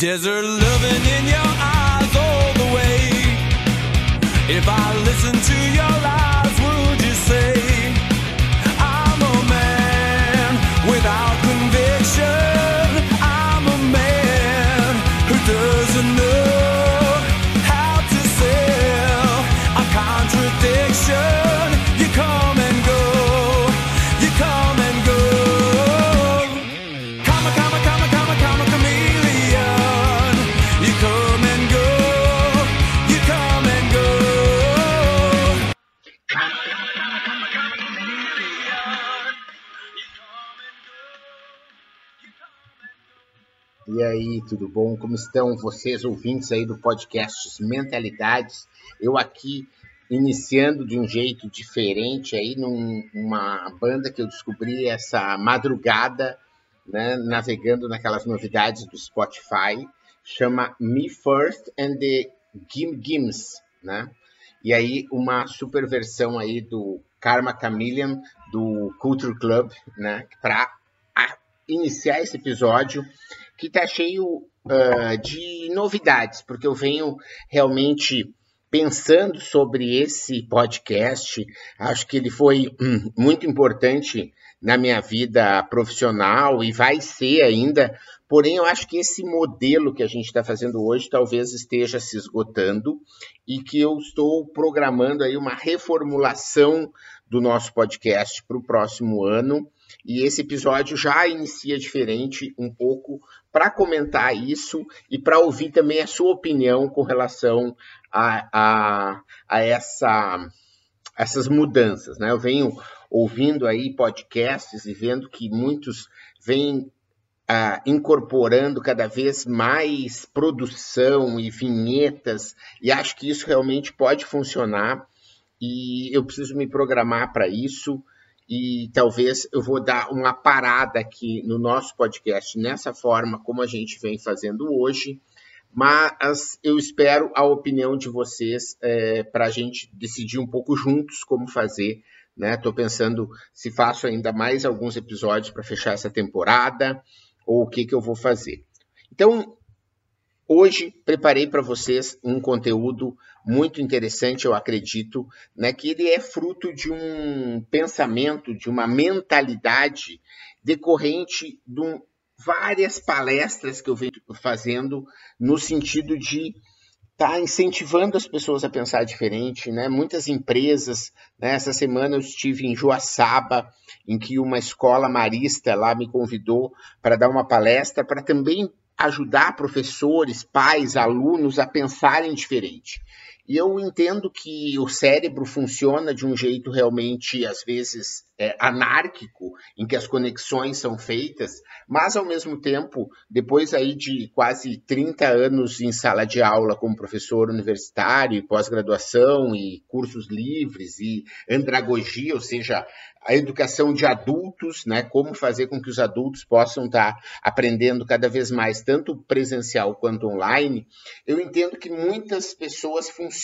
Desert aí, tudo bom? Como estão vocês, ouvintes aí do podcast Mentalidades? Eu aqui iniciando de um jeito diferente aí numa banda que eu descobri essa madrugada, né, navegando naquelas novidades do Spotify, chama Me First and the Gim Gims, né? E aí uma super versão aí do Karma Chameleon do Culture Club, né, para iniciar esse episódio que está cheio ah, de novidades, porque eu venho realmente pensando sobre esse podcast. Acho que ele foi hum, muito importante na minha vida profissional e vai ser ainda. Porém, eu acho que esse modelo que a gente está fazendo hoje talvez esteja se esgotando e que eu estou programando aí uma reformulação do nosso podcast para o próximo ano. E esse episódio já inicia diferente um pouco para comentar isso e para ouvir também a sua opinião com relação a, a, a essa, essas mudanças. Né? Eu venho ouvindo aí podcasts e vendo que muitos vêm ah, incorporando cada vez mais produção e vinhetas, e acho que isso realmente pode funcionar. E eu preciso me programar para isso e talvez eu vou dar uma parada aqui no nosso podcast nessa forma como a gente vem fazendo hoje, mas eu espero a opinião de vocês é, para a gente decidir um pouco juntos como fazer. Estou pensando se faço ainda mais alguns episódios para fechar essa temporada ou o que, que eu vou fazer. Então, Hoje preparei para vocês um conteúdo muito interessante, eu acredito, né, que ele é fruto de um pensamento, de uma mentalidade decorrente de um, várias palestras que eu venho fazendo no sentido de tá incentivando as pessoas a pensar diferente, né? Muitas empresas, né? essa semana eu estive em Joaçaba, em que uma escola marista lá me convidou para dar uma palestra para também ajudar professores, pais, alunos a pensarem diferente. E eu entendo que o cérebro funciona de um jeito realmente, às vezes, é, anárquico, em que as conexões são feitas, mas, ao mesmo tempo, depois aí de quase 30 anos em sala de aula como professor universitário, pós-graduação e cursos livres e andragogia, ou seja, a educação de adultos, né, como fazer com que os adultos possam estar aprendendo cada vez mais, tanto presencial quanto online, eu entendo que muitas pessoas funcionam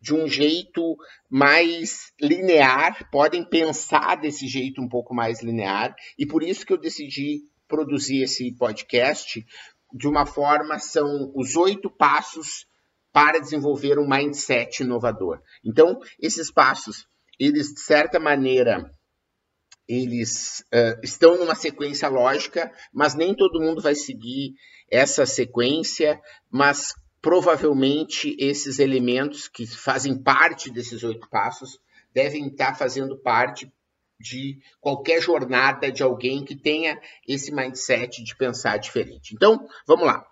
de um jeito mais linear, podem pensar desse jeito um pouco mais linear, e por isso que eu decidi produzir esse podcast de uma forma, são os oito passos para desenvolver um mindset inovador. Então, esses passos eles, de certa maneira, eles uh, estão numa sequência lógica, mas nem todo mundo vai seguir essa sequência, mas provavelmente esses elementos que fazem parte desses oito passos devem estar fazendo parte de qualquer jornada de alguém que tenha esse mindset de pensar diferente. Então, vamos lá.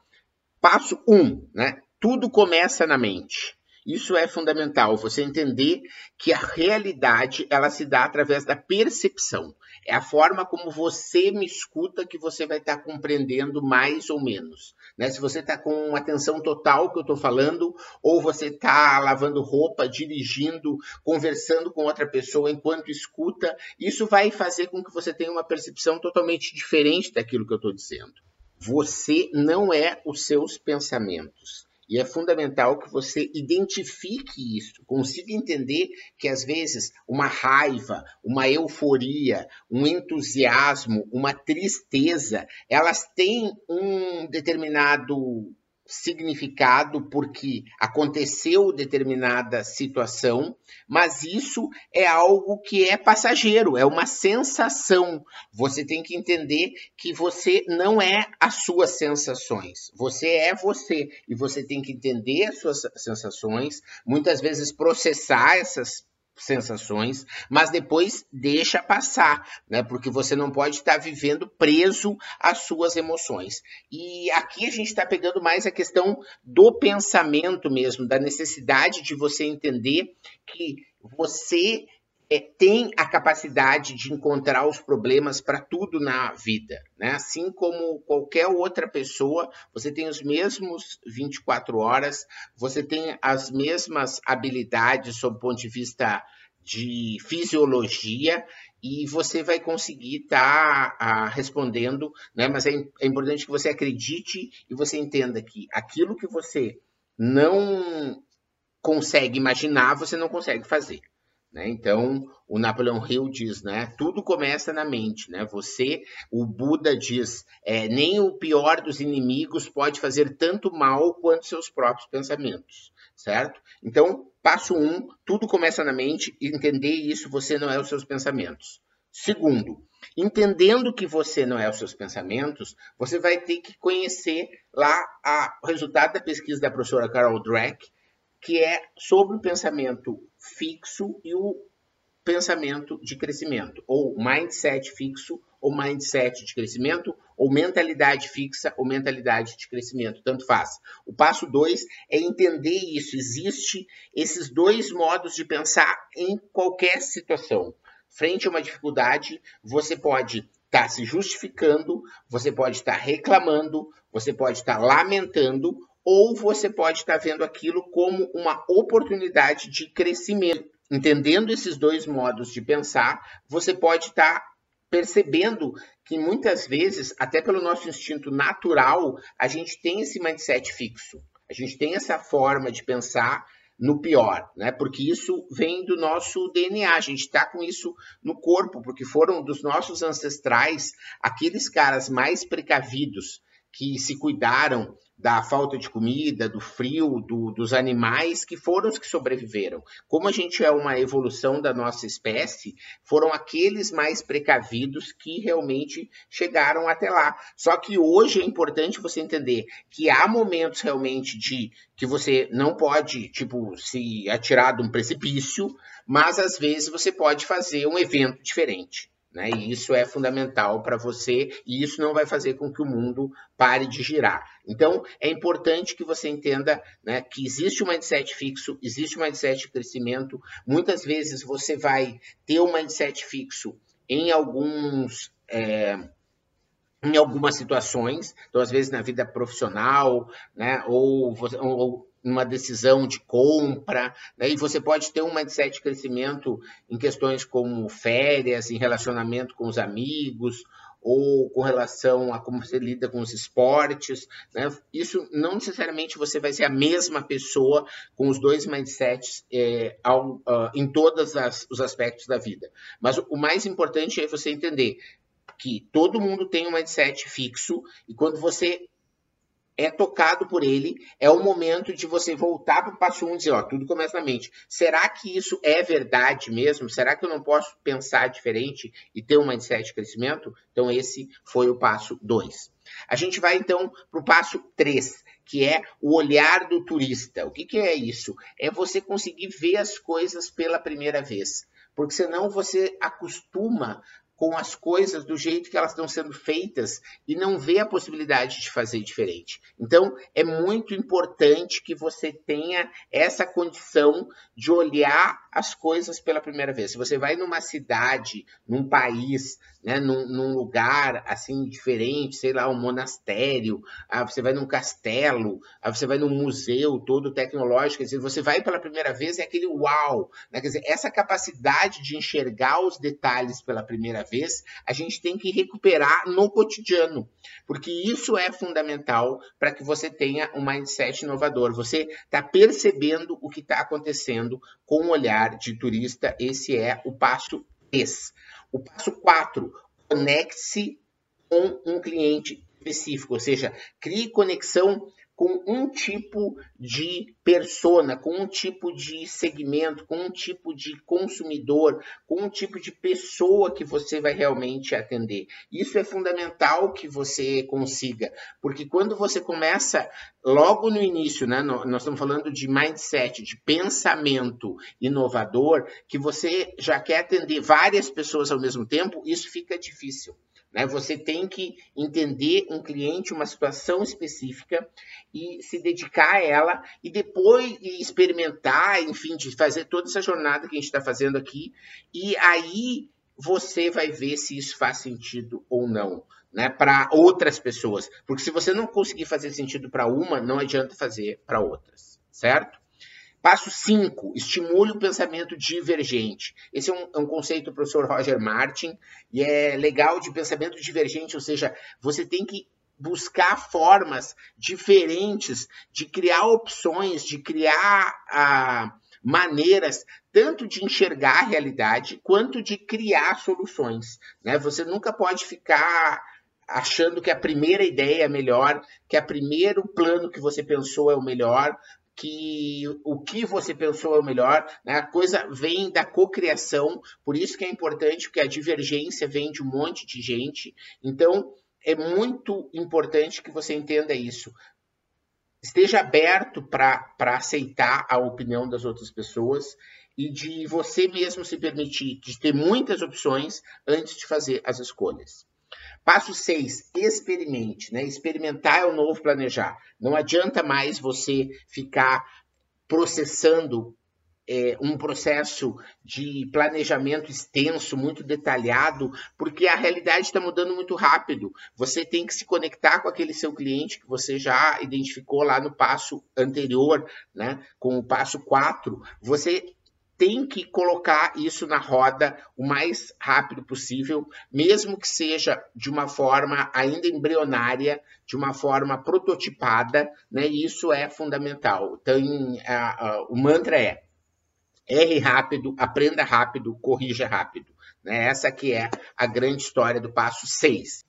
Passo 1, um, né? Tudo começa na mente. Isso é fundamental, você entender que a realidade ela se dá através da percepção. É a forma como você me escuta que você vai estar compreendendo mais ou menos. Né? Se você está com atenção total que eu estou falando, ou você está lavando roupa, dirigindo, conversando com outra pessoa enquanto escuta, isso vai fazer com que você tenha uma percepção totalmente diferente daquilo que eu estou dizendo. Você não é os seus pensamentos E é fundamental que você identifique isso, consiga entender que às vezes uma raiva, uma euforia, um entusiasmo, uma tristeza, elas têm um determinado significado porque aconteceu determinada situação, mas isso é algo que é passageiro, é uma sensação. Você tem que entender que você não é as suas sensações, você é você e você tem que entender as suas sensações, muitas vezes processar essas sensações, mas depois deixa passar, né? Porque você não pode estar vivendo preso às suas emoções. E aqui a gente está pegando mais a questão do pensamento mesmo, da necessidade de você entender que você é, tem a capacidade de encontrar os problemas para tudo na vida, né? Assim como qualquer outra pessoa, você tem os mesmos 24 horas, você tem as mesmas habilidades sob o ponto de vista de fisiologia e você vai conseguir estar tá, ah, respondendo, né? Mas é, é importante que você acredite e você entenda que aquilo que você não consegue imaginar, você não consegue fazer. Né? Então, o Napoleão Hill diz, né? Tudo começa na mente, né? Você, o Buda diz, é, nem o pior dos inimigos pode fazer tanto mal quanto seus próprios pensamentos, certo? Então, passo um, tudo começa na mente. Entender isso, você não é os seus pensamentos. Segundo, entendendo que você não é os seus pensamentos, você vai ter que conhecer lá a, o resultado da pesquisa da professora Carol Dweck, que é sobre o pensamento fixo e o pensamento de crescimento, ou mindset fixo ou mindset de crescimento, ou mentalidade fixa ou mentalidade de crescimento, tanto faz. O passo 2 é entender isso. Existe esses dois modos de pensar em qualquer situação. Frente a uma dificuldade, você pode estar tá se justificando, você pode estar tá reclamando, você pode estar tá lamentando, ou você pode estar vendo aquilo como uma oportunidade de crescimento. Entendendo esses dois modos de pensar, você pode estar percebendo que muitas vezes, até pelo nosso instinto natural, a gente tem esse mindset fixo. A gente tem essa forma de pensar no pior, né? Porque isso vem do nosso DNA, a gente está com isso no corpo, porque foram dos nossos ancestrais aqueles caras mais precavidos que se cuidaram da falta de comida, do frio, do, dos animais, que foram os que sobreviveram. Como a gente é uma evolução da nossa espécie, foram aqueles mais precavidos que realmente chegaram até lá. Só que hoje é importante você entender que há momentos realmente de que você não pode, tipo, se atirar de um precipício, mas às vezes você pode fazer um evento diferente. Né? E isso é fundamental para você, e isso não vai fazer com que o mundo pare de girar. Então, é importante que você entenda né, que existe um mindset fixo, existe um mindset de crescimento. Muitas vezes você vai ter um mindset fixo em alguns. É, em algumas situações, então às vezes na vida profissional, né, ou, ou numa decisão de compra, né? e você pode ter um mindset de crescimento em questões como férias, em relacionamento com os amigos, ou com relação a como você lida com os esportes. Né? Isso não necessariamente você vai ser a mesma pessoa com os dois mindsets é, ao, uh, em todos os aspectos da vida. Mas o mais importante é você entender que todo mundo tem um mindset fixo e quando você é tocado por ele, é o momento de você voltar para o passo 1 um e dizer, ó, tudo começa na mente. Será que isso é verdade mesmo? Será que eu não posso pensar diferente e ter um mindset de crescimento? Então, esse foi o passo 2. A gente vai, então, para o passo 3, que é o olhar do turista. O que, que é isso? É você conseguir ver as coisas pela primeira vez. Porque senão você acostuma com as coisas do jeito que elas estão sendo feitas e não vê a possibilidade de fazer diferente. Então, é muito importante que você tenha essa condição de olhar as coisas pela primeira vez. Se você vai numa cidade, num país, né, num, num lugar assim diferente, sei lá, um monastério, ah, você vai num castelo, ah, você vai num museu todo tecnológico, quer dizer, você vai pela primeira vez é aquele uau, né? quer dizer, essa capacidade de enxergar os detalhes pela primeira vez, a gente tem que recuperar no cotidiano, porque isso é fundamental para que você tenha um mindset inovador. Você está percebendo o que está acontecendo com o olhar de turista. Esse é o passo 3. O passo 4, conecte-se com um cliente específico, ou seja, crie conexão com um tipo de persona, com um tipo de segmento, com um tipo de consumidor, com um tipo de pessoa que você vai realmente atender. Isso é fundamental que você consiga, porque quando você começa logo no início, né, nós estamos falando de mindset, de pensamento inovador, que você já quer atender várias pessoas ao mesmo tempo, isso fica difícil. Né? Você tem que entender um cliente, uma situação específica e se dedicar a ela e depois experimentar, enfim, de fazer toda essa jornada que a gente está fazendo aqui. E aí você vai ver se isso faz sentido ou não. Né, para outras pessoas, porque se você não conseguir fazer sentido para uma, não adianta fazer para outras, certo? Passo 5, estimule o pensamento divergente. Esse é um, é um, conceito do professor Roger Martin e é legal de pensamento divergente, ou seja, você tem que buscar formas diferentes de criar opções, de criar ah, maneiras tanto de enxergar a realidade quanto de criar soluções. Né? Você nunca pode ficar achando que a primeira ideia é melhor, que o primeiro plano que você pensou é o melhor, que o que você pensou é o melhor, né? a coisa vem da cocriação, por isso que é importante, porque a divergência vem de um monte de gente. Então, é muito importante que você entenda isso. Esteja aberto para aceitar a opinião das outras pessoas e de você mesmo se permitir de ter muitas opções antes de fazer as escolhas. Passo 6, experimente. Né? Experimentar é o novo planejar. Não adianta mais você ficar processando é, um processo de planejamento extenso, muito detalhado, porque a realidade está mudando muito rápido. Você tem que se conectar com aquele seu cliente que você já identificou lá no passo anterior, né? com o passo 4. Você tem que colocar isso na roda o mais rápido possível, mesmo que seja de uma forma ainda embrionária, de uma forma prototipada, né? Isso é fundamental. Então, a, a, o mantra é erre rápido, aprenda rápido, corrija rápido. Né? Essa que é a grande história do passo 6.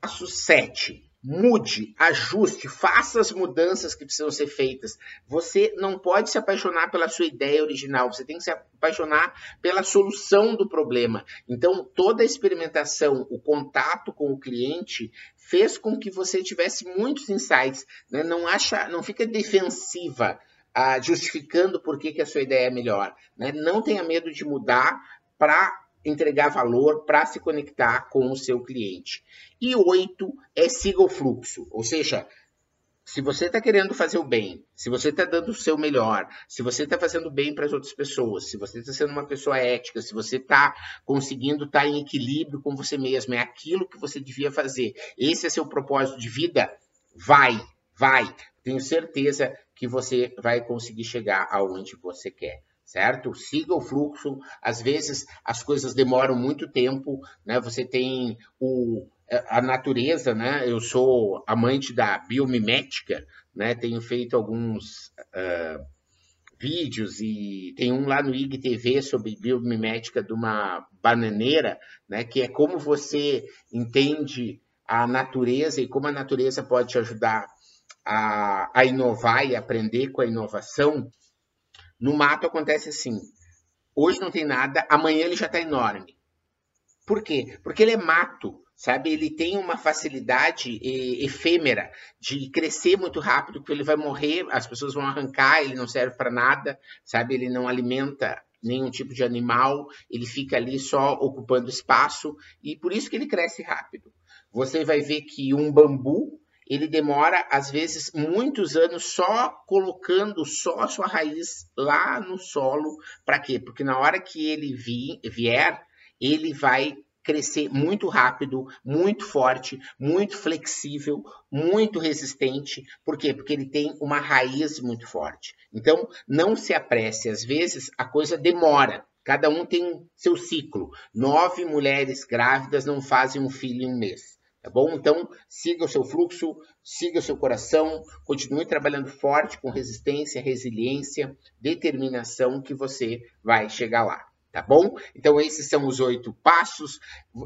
Passo 7 Mude, ajuste, faça as mudanças que precisam ser feitas. Você não pode se apaixonar pela sua ideia original, você tem que se apaixonar pela solução do problema. Então, toda a experimentação, o contato com o cliente fez com que você tivesse muitos insights. Né? Não acha, não fica defensiva, ah, justificando por que, que a sua ideia é melhor. Né? Não tenha medo de mudar para entregar valor para se conectar com o seu cliente. E oito é siga o fluxo, ou seja, se você está querendo fazer o bem, se você está dando o seu melhor, se você está fazendo bem para as outras pessoas, se você está sendo uma pessoa ética, se você está conseguindo estar tá em equilíbrio com você mesmo, é aquilo que você devia fazer, esse é seu propósito de vida, vai, vai. Tenho certeza que você vai conseguir chegar aonde você quer certo? Siga o fluxo. Às vezes as coisas demoram muito tempo, né? Você tem o, a natureza, né? Eu sou amante da biomimética, né? Tenho feito alguns uh, vídeos e tem um lá no IGTV sobre biomimética de uma bananeira, né? Que é como você entende a natureza e como a natureza pode te ajudar a, a inovar e aprender com a inovação. No mato acontece assim: hoje não tem nada, amanhã ele já está enorme. Por quê? Porque ele é mato, sabe? Ele tem uma facilidade efêmera de crescer muito rápido, porque ele vai morrer, as pessoas vão arrancar, ele não serve para nada, sabe? Ele não alimenta nenhum tipo de animal, ele fica ali só ocupando espaço e por isso que ele cresce rápido. Você vai ver que um bambu ele demora, às vezes, muitos anos só colocando só a sua raiz lá no solo. Para quê? Porque na hora que ele vi, vier, ele vai crescer muito rápido, muito forte, muito flexível, muito resistente. Por quê? Porque ele tem uma raiz muito forte. Então, não se apresse. Às vezes, a coisa demora. Cada um tem seu ciclo. Nove mulheres grávidas não fazem um filho em um mês. Tá bom? Então, siga o seu fluxo, siga o seu coração, continue trabalhando forte com resistência, resiliência, determinação, que você vai chegar lá tá bom? Então, esses são os oito passos.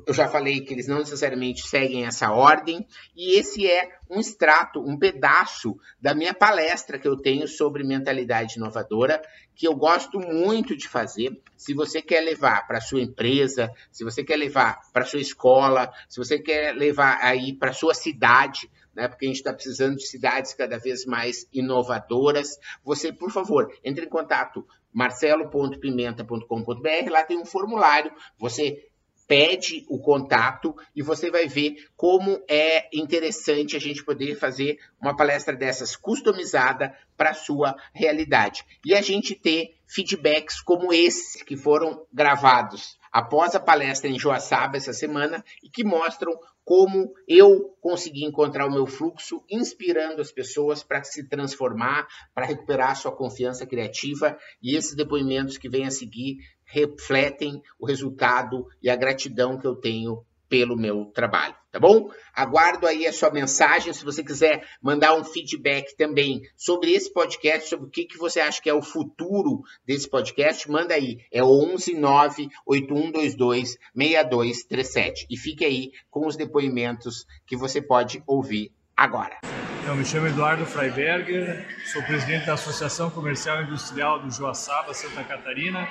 Eu já falei que eles não necessariamente seguem essa ordem, e esse é um extrato, um pedaço da minha palestra que eu tenho sobre mentalidade inovadora, que eu gosto muito de fazer. Se você quer levar para sua empresa, se você quer levar para sua escola, se você quer levar aí para sua cidade, né, porque a gente está precisando de cidades cada vez mais inovadoras. Você, por favor, entre em contato marcelo.pimenta.com.br, lá tem um formulário, você pede o contato e você vai ver como é interessante a gente poder fazer uma palestra dessas customizada para a sua realidade. E a gente ter feedbacks como esses que foram gravados após a palestra em Joaçaba essa semana e que mostram como eu consegui encontrar o meu fluxo, inspirando as pessoas para se transformar, para recuperar sua confiança criativa. E esses depoimentos que vêm a seguir refletem o resultado e a gratidão que eu tenho pelo meu trabalho, tá bom? Aguardo aí a sua mensagem, se você quiser mandar um feedback também sobre esse podcast, sobre o que, que você acha que é o futuro desse podcast, manda aí, é 11981226237 e fique aí com os depoimentos que você pode ouvir agora. Eu me chamo Eduardo Freiberger, sou presidente da Associação Comercial e Industrial do Joaçaba, Santa Catarina.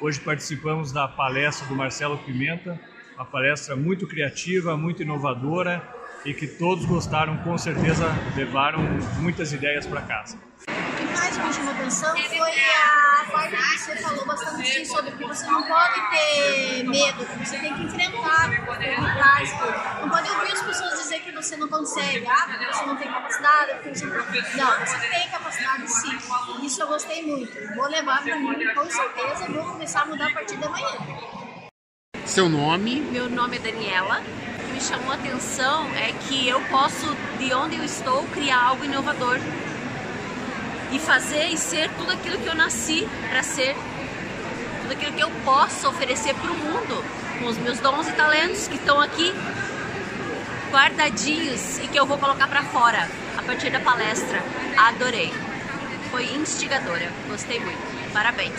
Hoje participamos da palestra do Marcelo Pimenta, uma palestra muito criativa, muito inovadora e que todos gostaram, com certeza levaram muitas ideias para casa. O que mais me chamou atenção foi a parte que você falou bastante sobre que você não pode ter medo, você tem que enfrentar, enfrentar Não pode ouvir as pessoas dizer que você não consegue, ah, porque você não tem capacidade, porque você não... Não, você tem capacidade sim. Isso eu gostei muito. Vou levar para mim, com certeza, vou começar a mudar a partir de amanhã. Seu nome? Meu nome é Daniela. O que me chamou a atenção é que eu posso, de onde eu estou, criar algo inovador e fazer e ser tudo aquilo que eu nasci para ser, tudo aquilo que eu posso oferecer para o mundo com os meus dons e talentos que estão aqui guardadinhos e que eu vou colocar para fora a partir da palestra. Adorei. Foi instigadora. Gostei muito. Parabéns.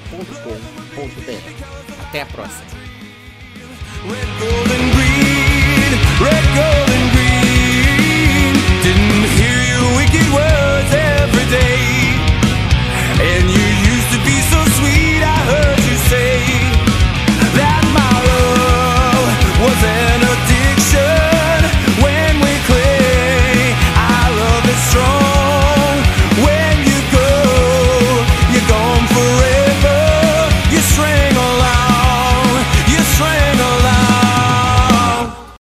Até a próxima.